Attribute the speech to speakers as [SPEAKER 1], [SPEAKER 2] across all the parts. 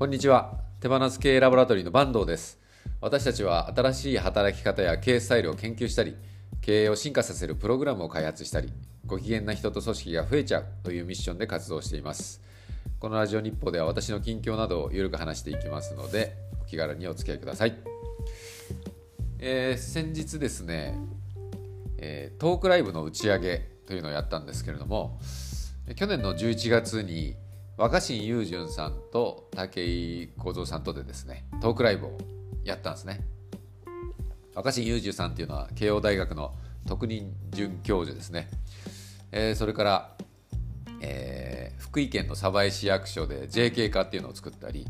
[SPEAKER 1] こんにちは。手放す経営ラボラトリーの坂東です。私たちは新しい働き方や経営スタイルを研究したり経営を進化させるプログラムを開発したりご機嫌な人と組織が増えちゃうというミッションで活動しています。このラジオ日報では私の近況などをゆるく話していきますのでお気軽にお付き合いください、えー、先日ですね、えー、トークライブの打ち上げというのをやったんですけれども去年の11月に若新雄純さんと武井幸三さんとでですねトークライブをやったんですね。若新雄純さんっていうのは慶応大学の特任准教授ですね、えー、それから、えー、福井県の鯖江市役所で JK 化っていうのを作ったり、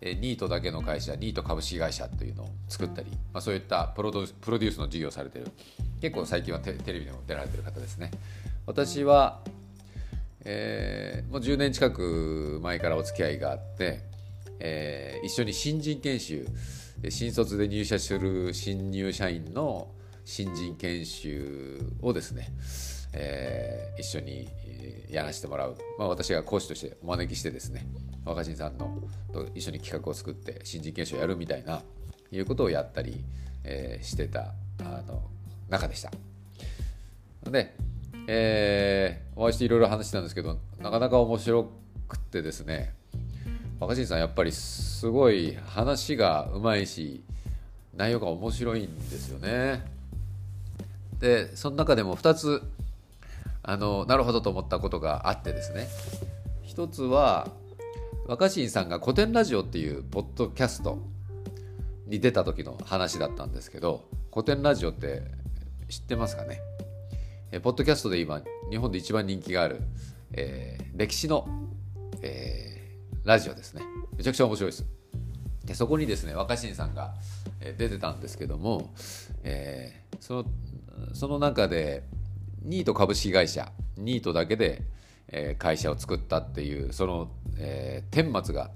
[SPEAKER 1] え、ニートだけの会社ニート株式会社というのを作ったり、まあ、そういったプロデュースの事業をされてる結構最近はテレビでも出られてる方ですね。私はえー、もう10年近く前からお付き合いがあって、えー、一緒に新人研修新卒で入社する新入社員の新人研修をですね、えー、一緒にやらせてもらう、まあ、私が講師としてお招きしてですね若新さんのと一緒に企画を作って新人研修をやるみたいないうことをやったり、えー、してたあの中でした。でえー、お会いしていろいろ話したんですけどなかなか面白くてですね。若新さんやっぱりすごい話がうまいし内容が面白いんですよね。でその中でも2つあのなるほどと思ったことがあってですね。一つは若新さんが古典ラジオっていうポッドキャストに出た時の話だったんですけど古典ラジオって知ってますかね？えポッドキャストで今日本で一番人気がある、えー、歴史の、えー、ラジオですね。めちゃくちゃ面白いです。でそこにですね若新さんが、え出てたんですけども、えー、そのその中でニート株式会社ニートだけで、え会社を作ったっていうその、えー、顛末が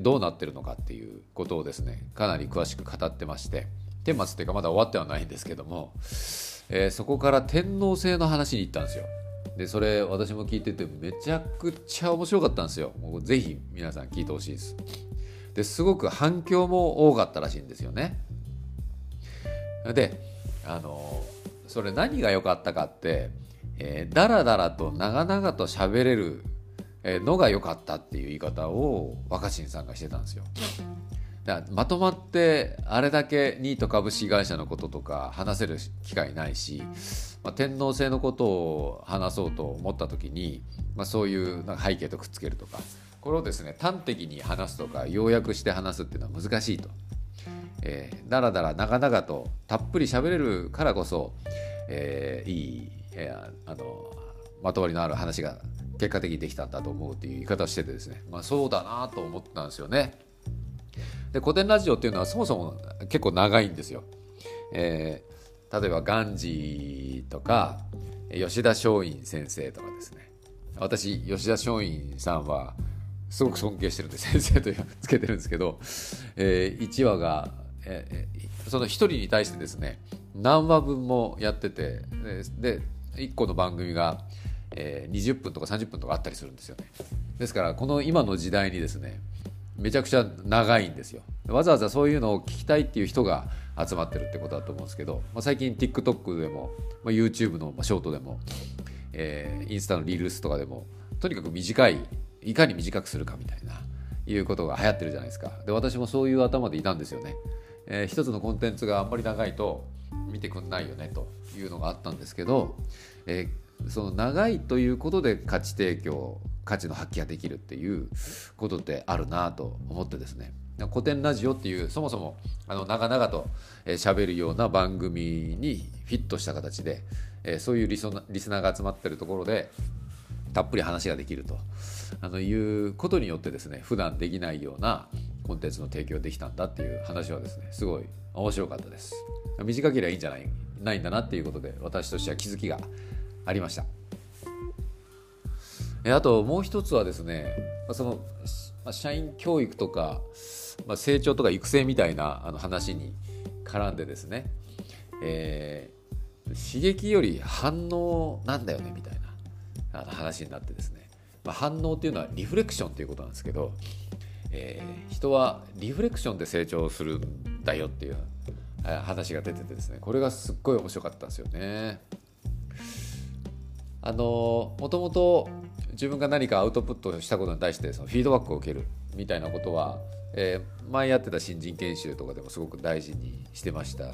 [SPEAKER 1] どうなってるのかっていうことをですねかなり詳しく語ってまして顛末っていうかまだ終わってはないんですけどもえー、そこから天皇制の話に行ったんですよ。でそれ私も聞いててめちゃくちゃ面白かったんですよ。もうぜひ皆さん聞いてほしいです。ですごく反響も多かったらしいんですよね。であのそれ何が良かったかって、えー、だらだらと長々と喋れるのが良かったっていう言い方を若新さんがしてたんですよ。だまとまってあれだけニート株式会社のこととか話せる機会ないし、まあ、天皇制のことを話そうと思った時に、まあ、そういうなんか背景とくっつけるとかこれをですね端的に話すとか要約して話すっていうのは難しいと。えー、だらだら長々とたっぷり喋れるからこそ、えー、いい、えー、あのまとまりのある話が結果的にできたんだと思うっていう言い方をしててですね、まあ、そうだなと思ったんですよね。で古典ラジオっていうのはそもそも結構長いんですよ。えー、例えばガンジーとか吉田松陰先生とかですね私吉田松陰さんはすごく尊敬してるんで先生とつけてるんですけど、えー、1話が、えー、その1人に対してですね何話分もやっててで1個の番組が、えー、20分とか30分とかあったりするんですよねですからこの今の時代にですねめちゃくちゃ長いんですよ。わざわざそういうのを聞きたいっていう人が集まってるってことだと思うんですけど、まあ、最近 TikTok でも、まあ、YouTube のショートでも、えー、インスタのリールスとかでもとにかく短いいかに短くするかみたいないうことが流行ってるじゃないですか。で私もそういう頭でいたんですよね、えー、一つのコンテンツがあんまり長いと見てくんないよねというのがあったんですけど、えー、その長いということで価値提供価値の発揮ができるっていうことってあるなと思ってですね。古典ラジオっていうそもそもあの長々と喋、るような番組にフィットした形で、え、そういうリスナーが集まってるところでたっぷり話ができると。あのいうことによってですね普段できないようなコンテンツの提供できたんだっていう話はですねすごい面白かったです。短ければいいんじゃないないんだなっていうことで私としては気づきがありました。あともう一つはですねその社員教育とかま成長とか育成みたいなあの話に絡んでですね、えー、刺激より反応なんだよねみたいなあの話になってですね、まあ、反応っていうのはリフレクションっていうことなんですけど、えー、人はリフレクションで成長するんだよっていう話が出ててですねこれがすっごい面白かったんですよね。あのもともと自分が何かアウトプットしたことに対してそのフィードバックを受けるみたいなことは、えー、前やってた新人研修とかでもすごく大事にしてました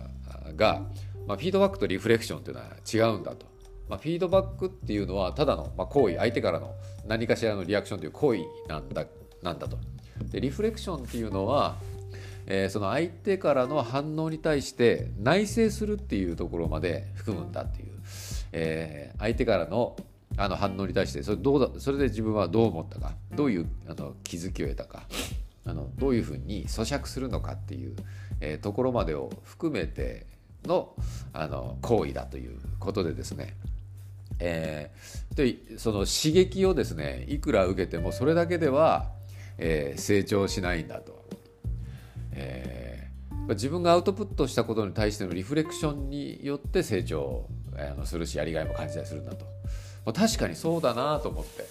[SPEAKER 1] が、まあ、フィードバックとリフレクションっていうのは違うんだと。まあ、フィードバックっていうのはただの、まあ、行為相手からの何かしらのリアクションという行為なんだなんだと。でリフレクションっていうのは、えー、その相手からの反応に対して内省するっていうところまで含むんだっていう、えー、相手からのあの反応に対してそれどうだそれで自分はどう思ったかどういうあの気づきを得たかあのどういうふうに咀嚼するのかっていう、えー、ところまでを含めてのあの行為だということでですね。えー、でその刺激をですねいくら受けてもそれだけでは、えー、成長しないんだと、えー、自分がアウトプットしたことに対してのリフレクションによって成長あのするしやりがいも感じたりするんだと、まあ、確かにそうだなと思って、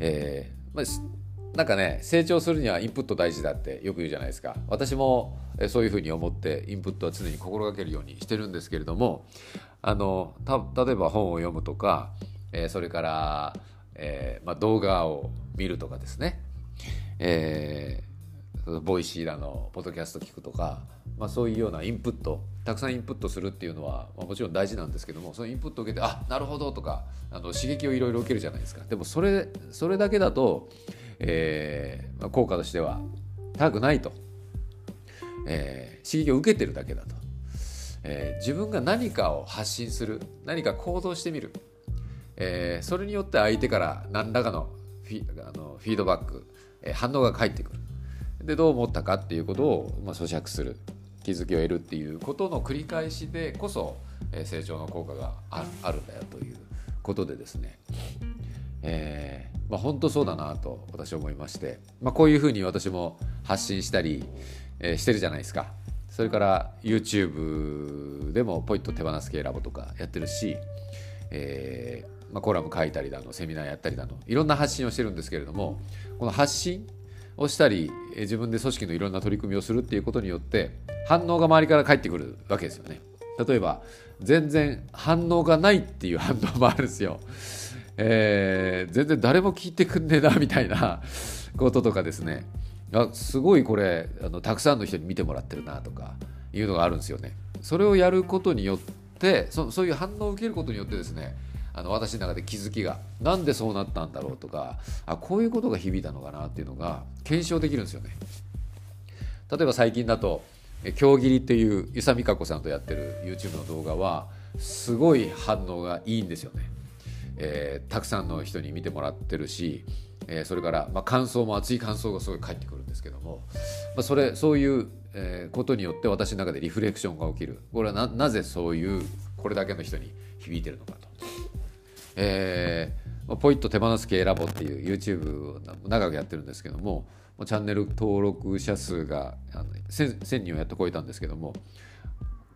[SPEAKER 1] えーまあ、なんかね成長するにはインプット大事だってよく言うじゃないですか。私もそういうふうに思ってインプットは常に心がけるようにしてるんですけれどもあの例えば本を読むとか、えー、それから、えーまあ、動画を見るとかですね、えー、ボイシーだのポッドキャスト聞くとか、まあ、そういうようなインプットたくさんインプットするっていうのは、まあ、もちろん大事なんですけどもそのインプットを受けてあなるほどとかあの刺激をいろいろ受けるじゃないですか。でもそれそれだけだと、えーまあ、効果としては高くないと、えー、刺激を受けてるだけだと。えー、自分が何かを発信する何か行動してみる、えー、それによって相手から何らかのフィあのフィードバック、えー、反応が返ってくる。でどう思ったかっていうことを、まあ、咀嚼する気づきを得るっていうことの繰り返しでこそ、えー、成長の効果がああるんだよということでですね、えーまあ、本当そうだなと私は思いまして、まあ、こういうふうに私も発信したり、えー、してるじゃないですか。それから YouTube でもポイッと手放す系ラボとかやってるし、えーまあ、コラム書いたりだのセミナーやったりだのいろんな発信をしてるんですけれどもこの発信をしたり自分で組織のいろんな取り組みをするっていうことによって反応が周りから返ってくるわけですよね。例えば全然反応がないっていう反応もあるんですよ。えー、全然誰も聞いてくんねえなみたいなこととかですねあすごいこれあのたくさんの人に見てもらってるなとかいうのがあるんですよね。それをやることによってそそういう反応を受けることによってですねあの私の中で気づきがなんでそうなったんだろうとかあこういうことが響いたのかなっていうのが検証できるんですよね。例えば最近だと「京切り」っていう遊佐美香子さんとやってる YouTube の動画はすごい反応がいいんですよね。えー、たくさんの人に見てもらってるしえー、それから、まあ、感想も熱い感想がすごい返ってくるんですけども、まあ、それそういう、え、ことによって私の中でリフレクションが起きるこれはななぜそういうこれだけの人に響いてるのかと。えー、ポイッと手放す系ラボっていう YouTube を長くやってるんですけどもチャンネル登録者数があの 1000, 人をやっと超えたんですけども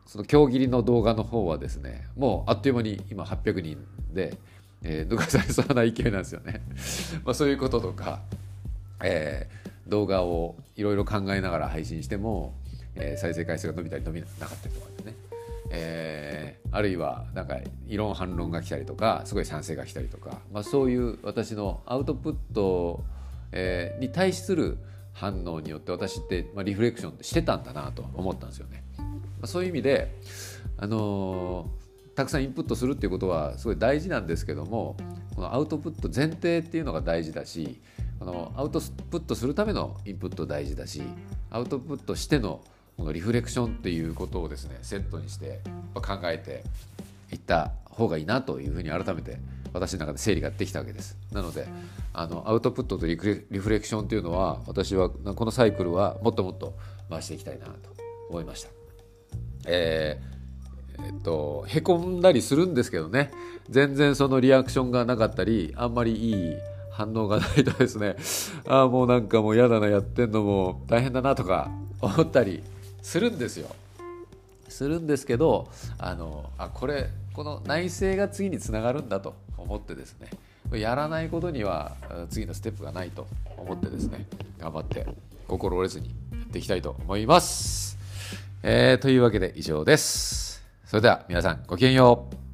[SPEAKER 1] その今日切りの動画の方はですねもうあっという間に今800人でえー、抜かされそうな勢いなんですよね。まあそういうこととか、えー、動画をいろいろ考えながら配信しても、えー、再生回数が伸びたり伸びなかったりとかですね。えー、あるいはなんか異論反論が来たりとかすごい賛成が来たりとか、まあ、そういう私のアウトプット、えー、に対する反応によって私って、まあ、リフレクションしてたんだなと思ったんですよね。まあ、そういう意味で、あのーたくさんインプットするっていうことはすごい大事なんですけどもこのアウトプット前提っていうのが大事だしこのアウトプットするためのインプット大事だしアウトプットしてのこのリフレクションっていうことをですねセットにして考えていった方がいいなというふうに改めて私の中で整理ができたわけですなのであのアウトプットとリフレクションっていうのは私はこのサイクルはもっともっと回していきたいなと思いました。えーえっと、へこんだりするんですけどね全然そのリアクションがなかったりあんまりいい反応がないとですねああもうなんかもう嫌だなやってんのも大変だなとか思ったりするんですよ。するんですけどあのあこれこの内政が次につながるんだと思ってですね。やらないことには次のステップがないと思ってですね。頑張って心折れずにやっていきたいと思います、えー、というわけで以上です。それでは皆さんごきげんよう。